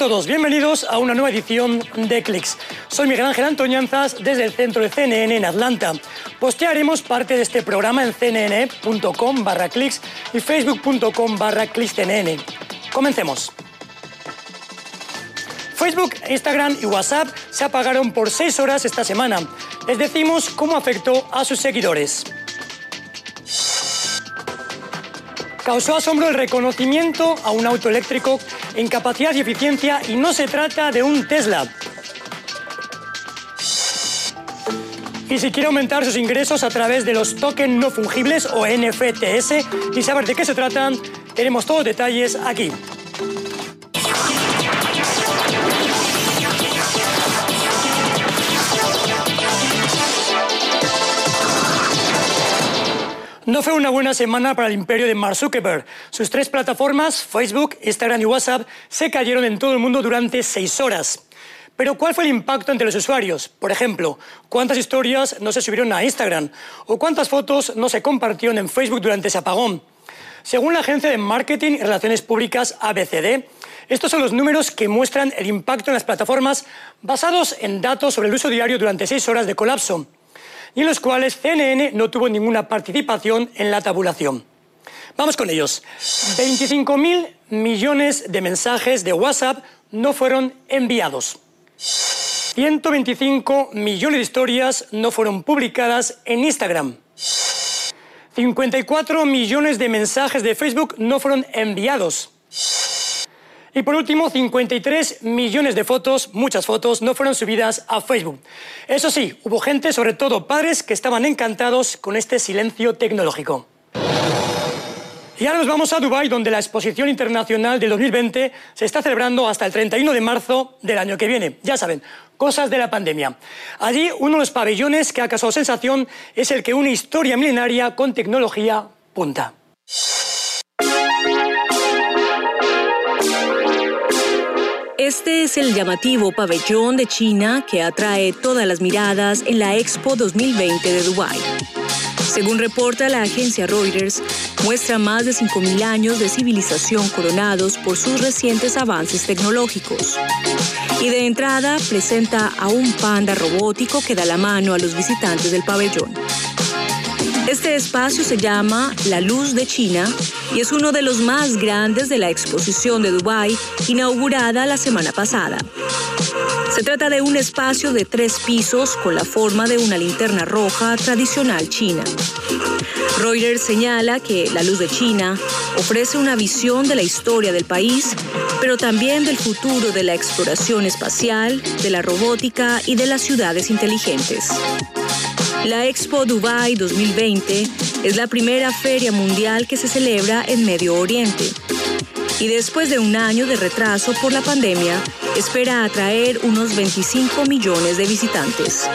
todos, bienvenidos a una nueva edición de Clicks. Soy Miguel Ángel Antoñanzas desde el centro de CNN en Atlanta. Postearemos parte de este programa en cnn.com barra clicks y facebook.com barra. Comencemos. Facebook, Instagram y WhatsApp se apagaron por seis horas esta semana. Les decimos cómo afectó a sus seguidores. Causó asombro el reconocimiento a un auto eléctrico en capacidad y eficiencia y no se trata de un Tesla. Y si quiere aumentar sus ingresos a través de los tokens no fungibles o NFTs y saber de qué se tratan, tenemos todos los detalles aquí. No fue una buena semana para el imperio de Mark Zuckerberg. Sus tres plataformas, Facebook, Instagram y WhatsApp, se cayeron en todo el mundo durante seis horas. Pero ¿cuál fue el impacto entre los usuarios? Por ejemplo, ¿cuántas historias no se subieron a Instagram? ¿O cuántas fotos no se compartieron en Facebook durante ese apagón? Según la agencia de marketing y relaciones públicas ABCD, estos son los números que muestran el impacto en las plataformas basados en datos sobre el uso diario durante seis horas de colapso y en los cuales CNN no tuvo ninguna participación en la tabulación. Vamos con ellos. 25.000 millones de mensajes de WhatsApp no fueron enviados. 125 millones de historias no fueron publicadas en Instagram. 54 millones de mensajes de Facebook no fueron enviados. Y por último, 53 millones de fotos, muchas fotos, no fueron subidas a Facebook. Eso sí, hubo gente, sobre todo padres, que estaban encantados con este silencio tecnológico. Y ahora nos vamos a Dubái, donde la exposición internacional del 2020 se está celebrando hasta el 31 de marzo del año que viene. Ya saben, cosas de la pandemia. Allí, uno de los pabellones que ha causado sensación es el que une historia milenaria con tecnología punta. Este es el llamativo pabellón de China que atrae todas las miradas en la Expo 2020 de Dubái. Según reporta la agencia Reuters, muestra más de 5.000 años de civilización coronados por sus recientes avances tecnológicos. Y de entrada presenta a un panda robótico que da la mano a los visitantes del pabellón. Este espacio se llama La Luz de China y es uno de los más grandes de la exposición de Dubái, inaugurada la semana pasada. Se trata de un espacio de tres pisos con la forma de una linterna roja tradicional china. Reuters señala que La Luz de China ofrece una visión de la historia del país, pero también del futuro de la exploración espacial, de la robótica y de las ciudades inteligentes. La Expo Dubai 2020 es la primera feria mundial que se celebra en Medio Oriente. Y después de un año de retraso por la pandemia, espera atraer unos 25 millones de visitantes.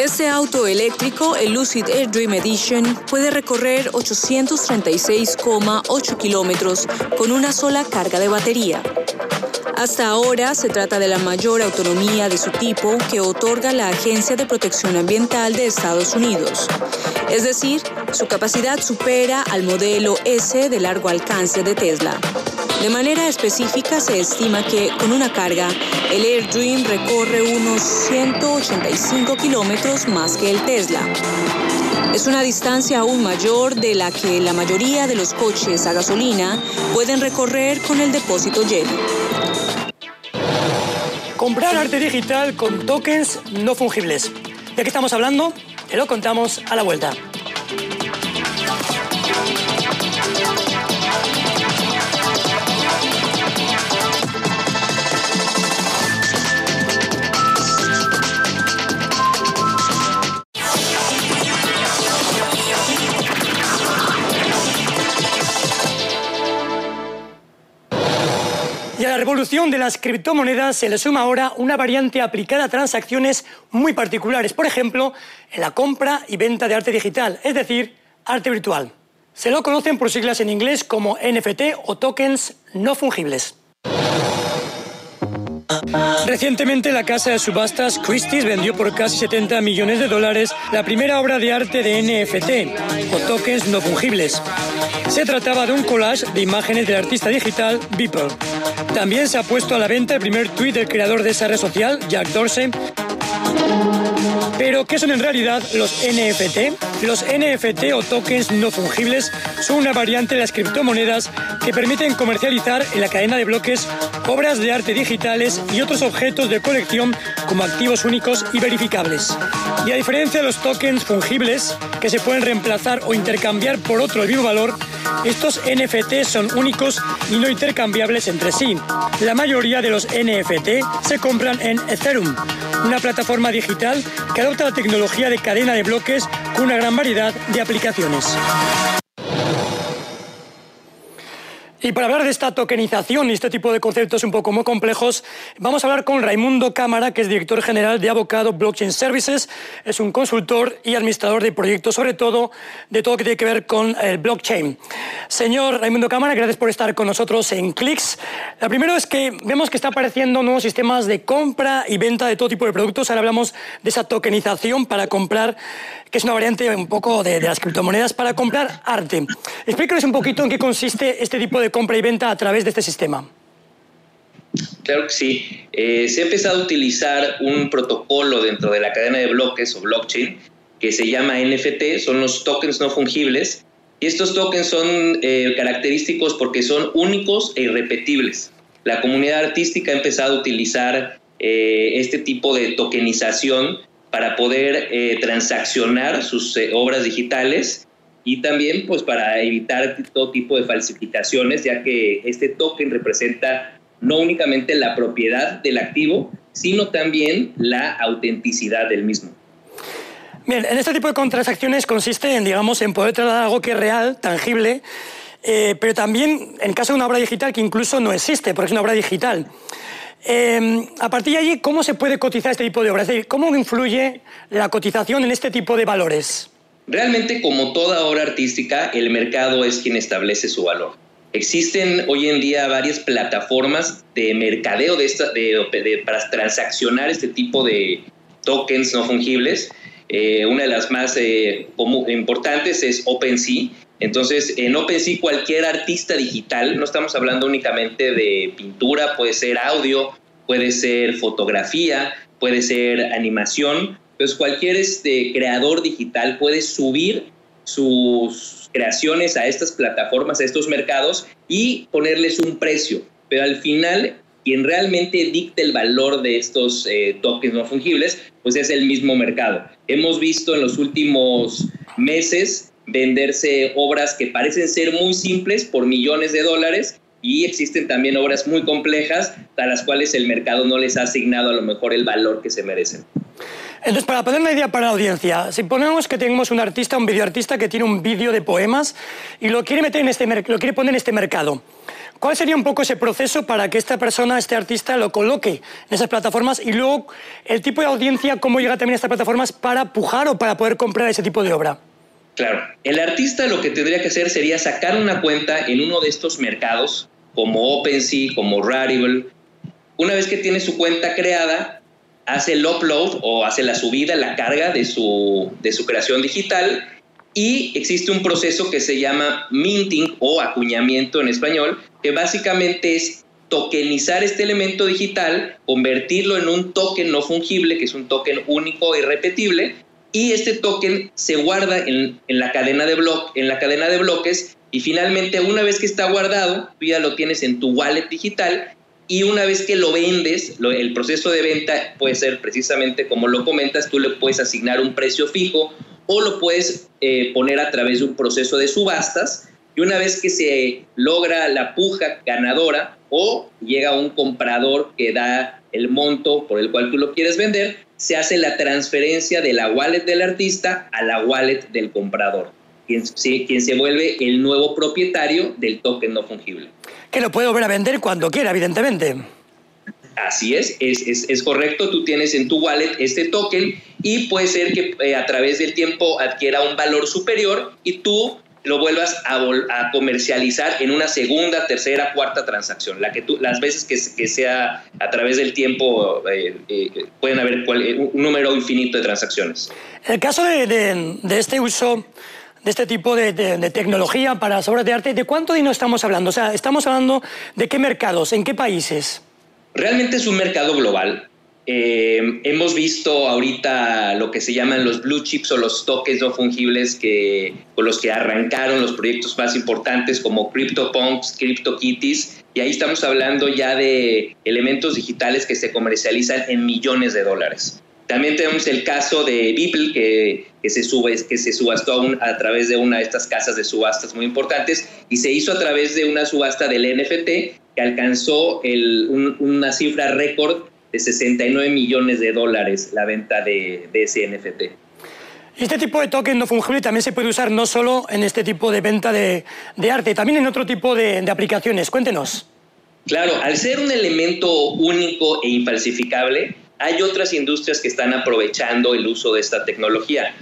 Este auto eléctrico, el Lucid Air Dream Edition, puede recorrer 836,8 kilómetros con una sola carga de batería. Hasta ahora se trata de la mayor autonomía de su tipo que otorga la Agencia de Protección Ambiental de Estados Unidos. Es decir, su capacidad supera al modelo S de largo alcance de Tesla. De manera específica, se estima que con una carga, el Air Dream recorre unos 185 kilómetros más que el Tesla. Es una distancia aún mayor de la que la mayoría de los coches a gasolina pueden recorrer con el depósito lleno. Comprar arte digital con tokens no fungibles. ¿De qué estamos hablando? Te lo contamos a la vuelta. Revolución de las criptomonedas se le suma ahora una variante aplicada a transacciones muy particulares, por ejemplo, en la compra y venta de arte digital, es decir, arte virtual. Se lo conocen por siglas en inglés como NFT o tokens no fungibles. Recientemente la casa de subastas Christie's vendió por casi 70 millones de dólares la primera obra de arte de NFT, o tokens no fungibles. Se trataba de un collage de imágenes del artista digital Beeple. También se ha puesto a la venta el primer tuit del creador de esa red social, Jack Dorsey, pero, ¿qué son en realidad los NFT? Los NFT o tokens no fungibles son una variante de las criptomonedas que permiten comercializar en la cadena de bloques obras de arte digitales y otros objetos de colección como activos únicos y verificables. Y a diferencia de los tokens fungibles, que se pueden reemplazar o intercambiar por otro de mismo valor, estos NFT son únicos y no intercambiables entre sí. La mayoría de los NFT se compran en Ethereum, una plataforma digital que adopta la tecnología de cadena de bloques con una gran variedad de aplicaciones. Y para hablar de esta tokenización y este tipo de conceptos un poco muy complejos, vamos a hablar con Raimundo Cámara, que es director general de Abocado Blockchain Services. Es un consultor y administrador de proyectos, sobre todo de todo lo que tiene que ver con el blockchain. Señor Raimundo Cámara, gracias por estar con nosotros en Clicks. La primera es que vemos que está apareciendo nuevos sistemas de compra y venta de todo tipo de productos. Ahora hablamos de esa tokenización para comprar que es una variante un poco de, las criptomonedas para comprar arte. Explícanos un poquito en qué consiste este tipo de compra y venta a través de este sistema. Claro que sí. Eh, se ha empezado a utilizar un protocolo dentro de la cadena de bloques o blockchain que se llama NFT, son los tokens no fungibles. Y estos tokens son eh, característicos porque son únicos e irrepetibles. La comunidad artística ha empezado a utilizar eh, este tipo de tokenización para poder eh, transaccionar sus eh, obras digitales y también pues para evitar todo tipo de falsificaciones, ya que este token representa no únicamente la propiedad del activo, sino también la autenticidad del mismo. Bien, en este tipo de transacciones consiste en, digamos, en poder trasladar algo que es real, tangible, eh, pero también en caso de una obra digital que incluso no existe, porque es una obra digital. Em, a partir de allí, ¿cómo se puede cotizar este tipo de obras? Es decir, ¿cómo influye la cotización en este tipo de valores? Realmente, como toda obra artística, el mercado es quien establece su valor. Existen hoy en día varias plataformas de mercadeo de esta, de, para transaccionar este tipo de tokens no fungibles. Eh, una de las más eh, importantes es OpenSea, entonces, en OpenSea cualquier artista digital, no estamos hablando únicamente de pintura, puede ser audio, puede ser fotografía, puede ser animación, pues cualquier este, creador digital puede subir sus creaciones a estas plataformas, a estos mercados y ponerles un precio. Pero al final, quien realmente dicta el valor de estos eh, tokens no fungibles, pues es el mismo mercado. Hemos visto en los últimos meses venderse obras que parecen ser muy simples por millones de dólares y existen también obras muy complejas a las cuales el mercado no les ha asignado a lo mejor el valor que se merecen. Entonces, para poner una idea para la audiencia, si ponemos que tenemos un artista, un videoartista que tiene un vídeo de poemas y lo quiere, meter en este, lo quiere poner en este mercado, ¿cuál sería un poco ese proceso para que esta persona, este artista, lo coloque en esas plataformas y luego el tipo de audiencia, cómo llega también a estas plataformas para pujar o para poder comprar ese tipo de obra? Claro, el artista lo que tendría que hacer sería sacar una cuenta en uno de estos mercados, como OpenSea, como Rarible. Una vez que tiene su cuenta creada, hace el upload o hace la subida, la carga de su, de su creación digital. Y existe un proceso que se llama minting o acuñamiento en español, que básicamente es tokenizar este elemento digital, convertirlo en un token no fungible, que es un token único e irrepetible, y este token se guarda en, la, cadena de en la cadena de bloques y finalmente una vez que está guardado, tú ya lo tienes en tu wallet digital y una vez que lo vendes, el proceso de venta puede ser precisamente como lo comentas, tú le puedes asignar un precio fijo o lo puedes eh, poner a través de un proceso de subastas y una vez que se logra la puja ganadora o llega un comprador que da el monto por el cual tú lo quieres vender, se hace la transferencia de la wallet del artista a la wallet del comprador, quien, quien se vuelve el nuevo propietario del token no fungible. Que lo puede volver a vender cuando quiera, evidentemente. Así es, es, es, correcto, tú tienes en tu wallet este token y puede ser que eh, a través del tiempo adquiera un valor superior y tú lo vuelvas a, comercializar en una segunda, tercera, cuarta transacción. La que tú, las veces que, sea a través del tiempo eh, eh, pueden haber un número infinito de transacciones. En el caso de, este uso de este tipo de, tecnología para obras de arte, ¿de cuánto dinero estamos hablando? O sea, estamos hablando de qué mercados, en qué países. Realmente es un mercado global. Eh, hemos visto ahorita lo que se llaman los blue chips o los toques no fungibles que, con los que arrancaron los proyectos más importantes como CryptoPunks, CryptoKitties, y ahí estamos hablando ya de elementos digitales que se comercializan en millones de dólares. También tenemos el caso de Beeple, que, que, se, sube, que se subastó a, través de una de estas casas de subastas muy importantes y se hizo a través de una subasta del NFT que alcanzó una cifra récord de 69 millones de dólares la venta de, de ese NFT. Este tipo de token no fungible también se puede usar no solo en este tipo de venta de, de arte, también en otro tipo de, de, aplicaciones. Cuéntenos. Claro, al ser un elemento único e infalsificable, hay otras industrias que están aprovechando el uso de esta tecnología.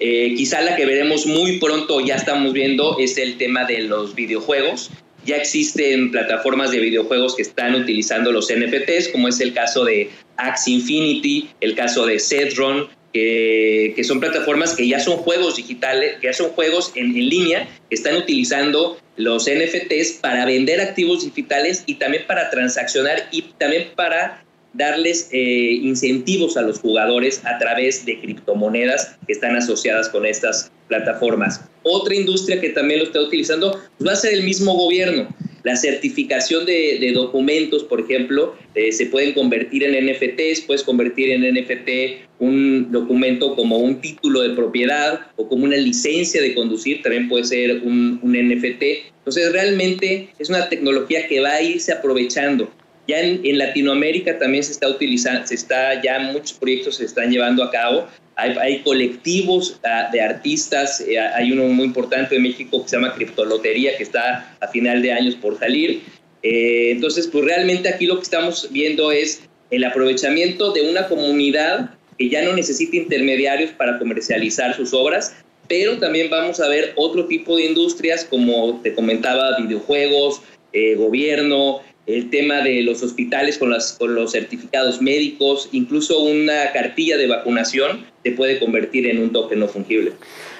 Eh, quizá la que veremos muy pronto, ya estamos viendo, es el tema de los videojuegos. Ya existen plataformas de videojuegos que están utilizando los NFTs, como es el caso de Axie Infinity, el caso de Cedron, que, que, son plataformas que ya son juegos digitales, que ya son juegos en, en línea, que están utilizando los NFTs para vender activos digitales y también para transaccionar y también para darles eh, incentivos a los jugadores a través de criptomonedas que están asociadas con estas plataformas. Otra industria que también lo está utilizando pues va a ser el mismo gobierno. La certificación de, documentos, por ejemplo, eh, se pueden convertir en NFTs, puedes convertir en NFT un documento como un título de propiedad o como una licencia de conducir, también puede ser un, un NFT. Entonces, realmente es una tecnología que va a irse aprovechando ya en, Latinoamérica también se está utilizando, se está, ya muchos proyectos se están llevando a cabo. Hay, colectivos ah, de artistas, eh, hay uno muy importante de México que se llama Criptolotería, que está a final de años por salir. Eh, entonces, pues realmente aquí lo que estamos viendo es el aprovechamiento de una comunidad que ya no necesita intermediarios para comercializar sus obras, pero también vamos a ver otro tipo de industrias como te comentaba, videojuegos, eh, gobierno, el tema de los hospitales con, las, con los certificados médicos, incluso una cartilla de vacunación se puede convertir en un token no fungible.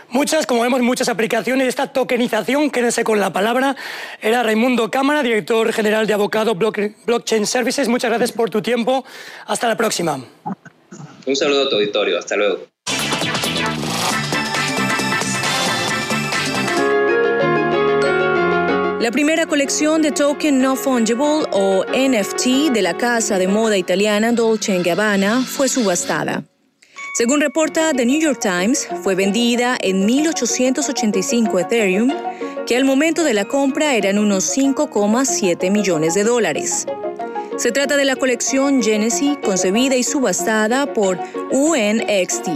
Muchas, como vemos, muchas aplicaciones. Esta tokenización, quédense con la palabra, era Raimundo Cámara, director general de Abocado Blockchain Services. Muchas gracias por tu tiempo. Hasta la próxima. Un saludo a tu auditorio. Hasta luego. La primera colección de token no fungible o NFT de la casa de moda italiana Dolce Gabbana fue subastada. Según reporta The New York Times, fue vendida en 1885 Ethereum, que al momento de la compra eran unos 5,7 millones de dólares. Se trata de la colección Genesis concebida y subastada por UNXT.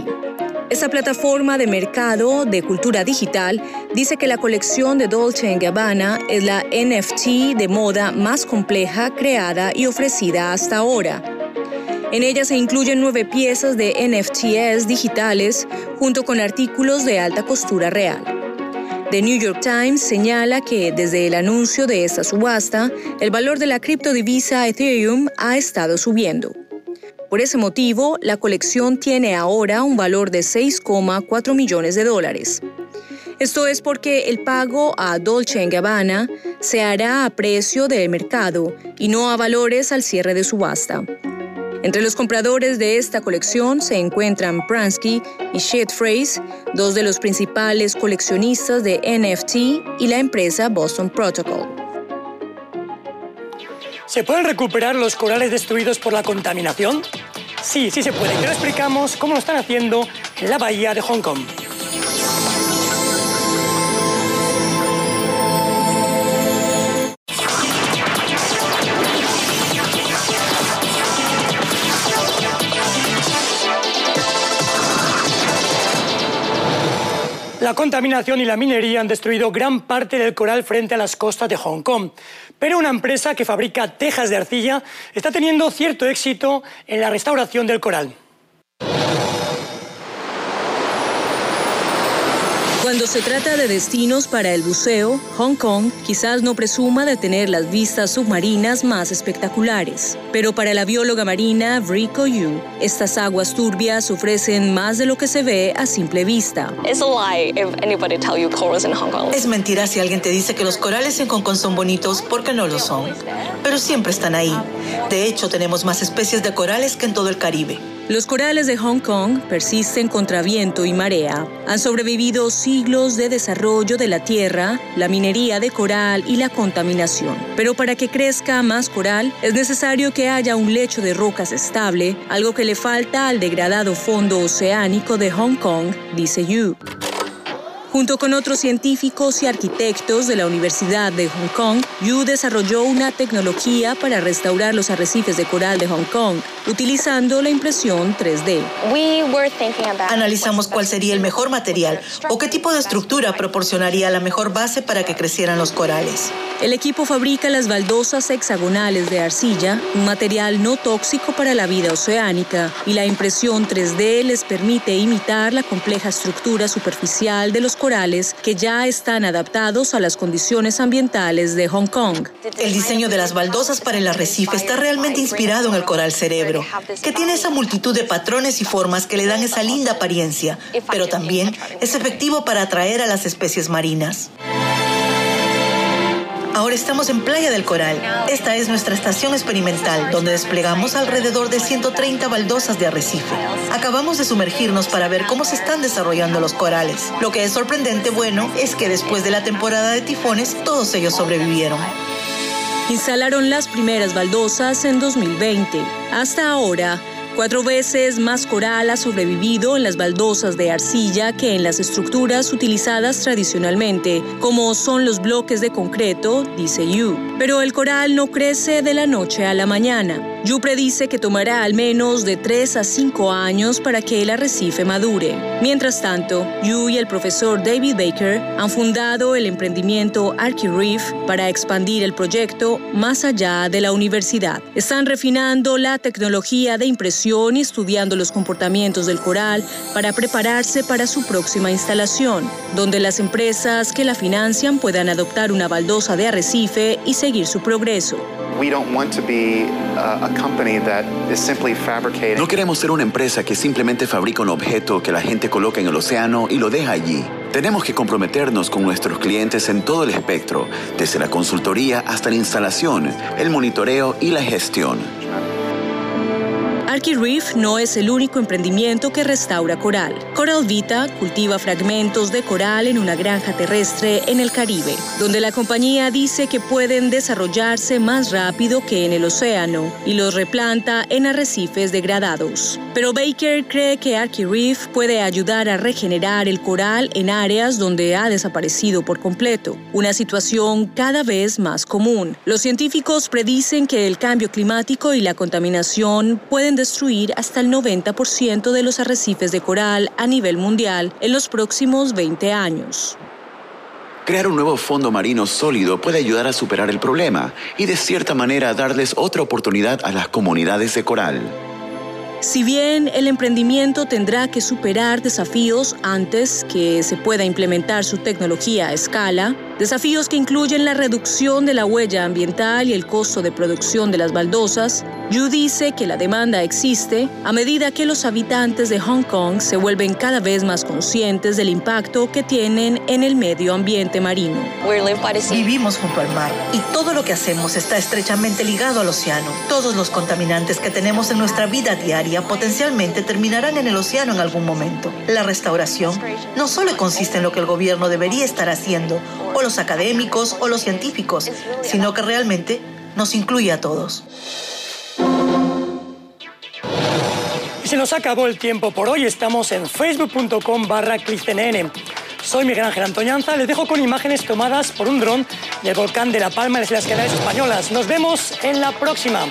Esta plataforma de mercado de cultura digital dice que la colección de Dolce Gabbana es la NFT de moda más compleja creada y ofrecida hasta ahora. En ella se incluyen nueve piezas de NFTs digitales junto con artículos de alta costura real. The New York Times señala que desde el anuncio de esta subasta, el valor de la criptodivisa Ethereum ha estado subiendo. Por ese motivo, la colección tiene ahora un valor de 6,4 millones de dólares. Esto es porque el pago a Dolce Gabbana se hará a precio del mercado y no a valores al cierre de subasta. Entre los compradores de esta colección se encuentran Pransky y Shed Phrase, dos de los principales coleccionistas de NFT y la empresa Boston Protocol. ¿Se pueden recuperar los corales destruidos por la contaminación? Sí, sí se puede. Y ahora explicamos cómo lo están haciendo en la bahía de Hong Kong. La contaminación y la minería han destruido gran parte del coral frente a las costas de Hong Kong. Pero una empresa que fabrica tejas de arcilla está teniendo cierto éxito en la restauración del coral. Cuando se trata de destinos para el buceo, Hong Kong quizás no presuma de tener las vistas submarinas más espectaculares. Pero para la bióloga marina Rico Yu, estas aguas turbias ofrecen más de lo que se ve a simple vista. Es mentira si alguien te dice que los corales en Hong Kong son bonitos porque no lo son. Pero siempre están ahí. De hecho, tenemos más especies de corales que en todo el Caribe. Los corales de Hong Kong persisten contra viento y marea. Han sobrevivido siglos de desarrollo de la tierra, la minería de coral y la contaminación. Pero para que crezca más coral es necesario que haya un lecho de rocas estable, algo que le falta al degradado fondo oceánico de Hong Kong, dice Yu. Junto con otros científicos y arquitectos de la Universidad de Hong Kong, Yu desarrolló una tecnología para restaurar los arrecifes de coral de Hong Kong, utilizando la impresión 3D. Analizamos cuál sería el mejor material o qué tipo de estructura proporcionaría la mejor base para que crecieran los corales. El equipo fabrica las baldosas hexagonales de arcilla, un material no tóxico para la vida oceánica, y la impresión 3D les permite imitar la compleja estructura superficial de los corales que ya están adaptados a las condiciones ambientales de Hong Kong. El diseño de las baldosas para el arrecife está realmente inspirado en el coral cerebro, que tiene esa multitud de patrones y formas que le dan esa linda apariencia, pero también es efectivo para atraer a las especies marinas. Ahora estamos en Playa del Coral. Esta es nuestra estación experimental, donde desplegamos alrededor de 130 baldosas de arrecife. Acabamos de sumergirnos para ver cómo se están desarrollando los corales. Lo que es sorprendente bueno es que después de la temporada de tifones, todos ellos sobrevivieron. Instalaron las primeras baldosas en 2020. Hasta ahora, Cuatro veces más coral ha sobrevivido en las baldosas de arcilla que en las estructuras utilizadas tradicionalmente, como son los bloques de concreto, dice Yu. Pero el coral no crece de la noche a la mañana. Yu predice que tomará al menos de 3 a 5 años para que el arrecife madure. Mientras tanto, Yu y el profesor David Baker han fundado el emprendimiento Reef para expandir el proyecto más allá de la universidad. Están refinando la tecnología de impresión y estudiando los comportamientos del coral para prepararse para su próxima instalación, donde las empresas que la financian puedan adoptar una baldosa de arrecife y seguir su progreso. No queremos ser una empresa que simplemente fabrica un objeto que la gente coloca en el océano y lo deja allí. Tenemos que comprometernos con nuestros clientes en todo el espectro, desde la consultoría hasta la instalación, el monitoreo y la gestión. Reef no es el único emprendimiento que restaura coral. Coral Vita cultiva fragmentos de coral en una granja terrestre en el Caribe, donde la compañía dice que pueden desarrollarse más rápido que en el océano y los replanta en arrecifes degradados. Pero Baker cree que Reef puede ayudar a regenerar el coral en áreas donde ha desaparecido por completo, una situación cada vez más común. Los científicos predicen que el cambio climático y la contaminación pueden destruir hasta el 90% de los arrecifes de coral a nivel mundial en los próximos 20 años. Crear un nuevo fondo marino sólido puede ayudar a superar el problema y de cierta manera darles otra oportunidad a las comunidades de coral. Si bien el emprendimiento tendrá que superar desafíos antes que se pueda implementar su tecnología a escala, desafíos que incluyen la reducción de la huella ambiental y el costo de producción de las baldosas, Yu dice que la demanda existe a medida que los habitantes de Hong Kong se vuelven cada vez más conscientes del impacto que tienen en el medio ambiente marino. Vivimos junto al mar y todo lo que hacemos está estrechamente ligado al océano. Todos los contaminantes que tenemos en nuestra vida diaria potencialmente terminarán en el océano en algún momento. La restauración no solo consiste en lo que el gobierno debería estar haciendo, o los académicos o los científicos, sino que realmente nos incluye a todos. se nos acabó el tiempo por hoy. Estamos en facebook.com barra Soy Miguel Ángel Antoñanza. Les dejo con imágenes tomadas por un dron del volcán de La Palma en las Canarias Españolas. Nos vemos en la próxima.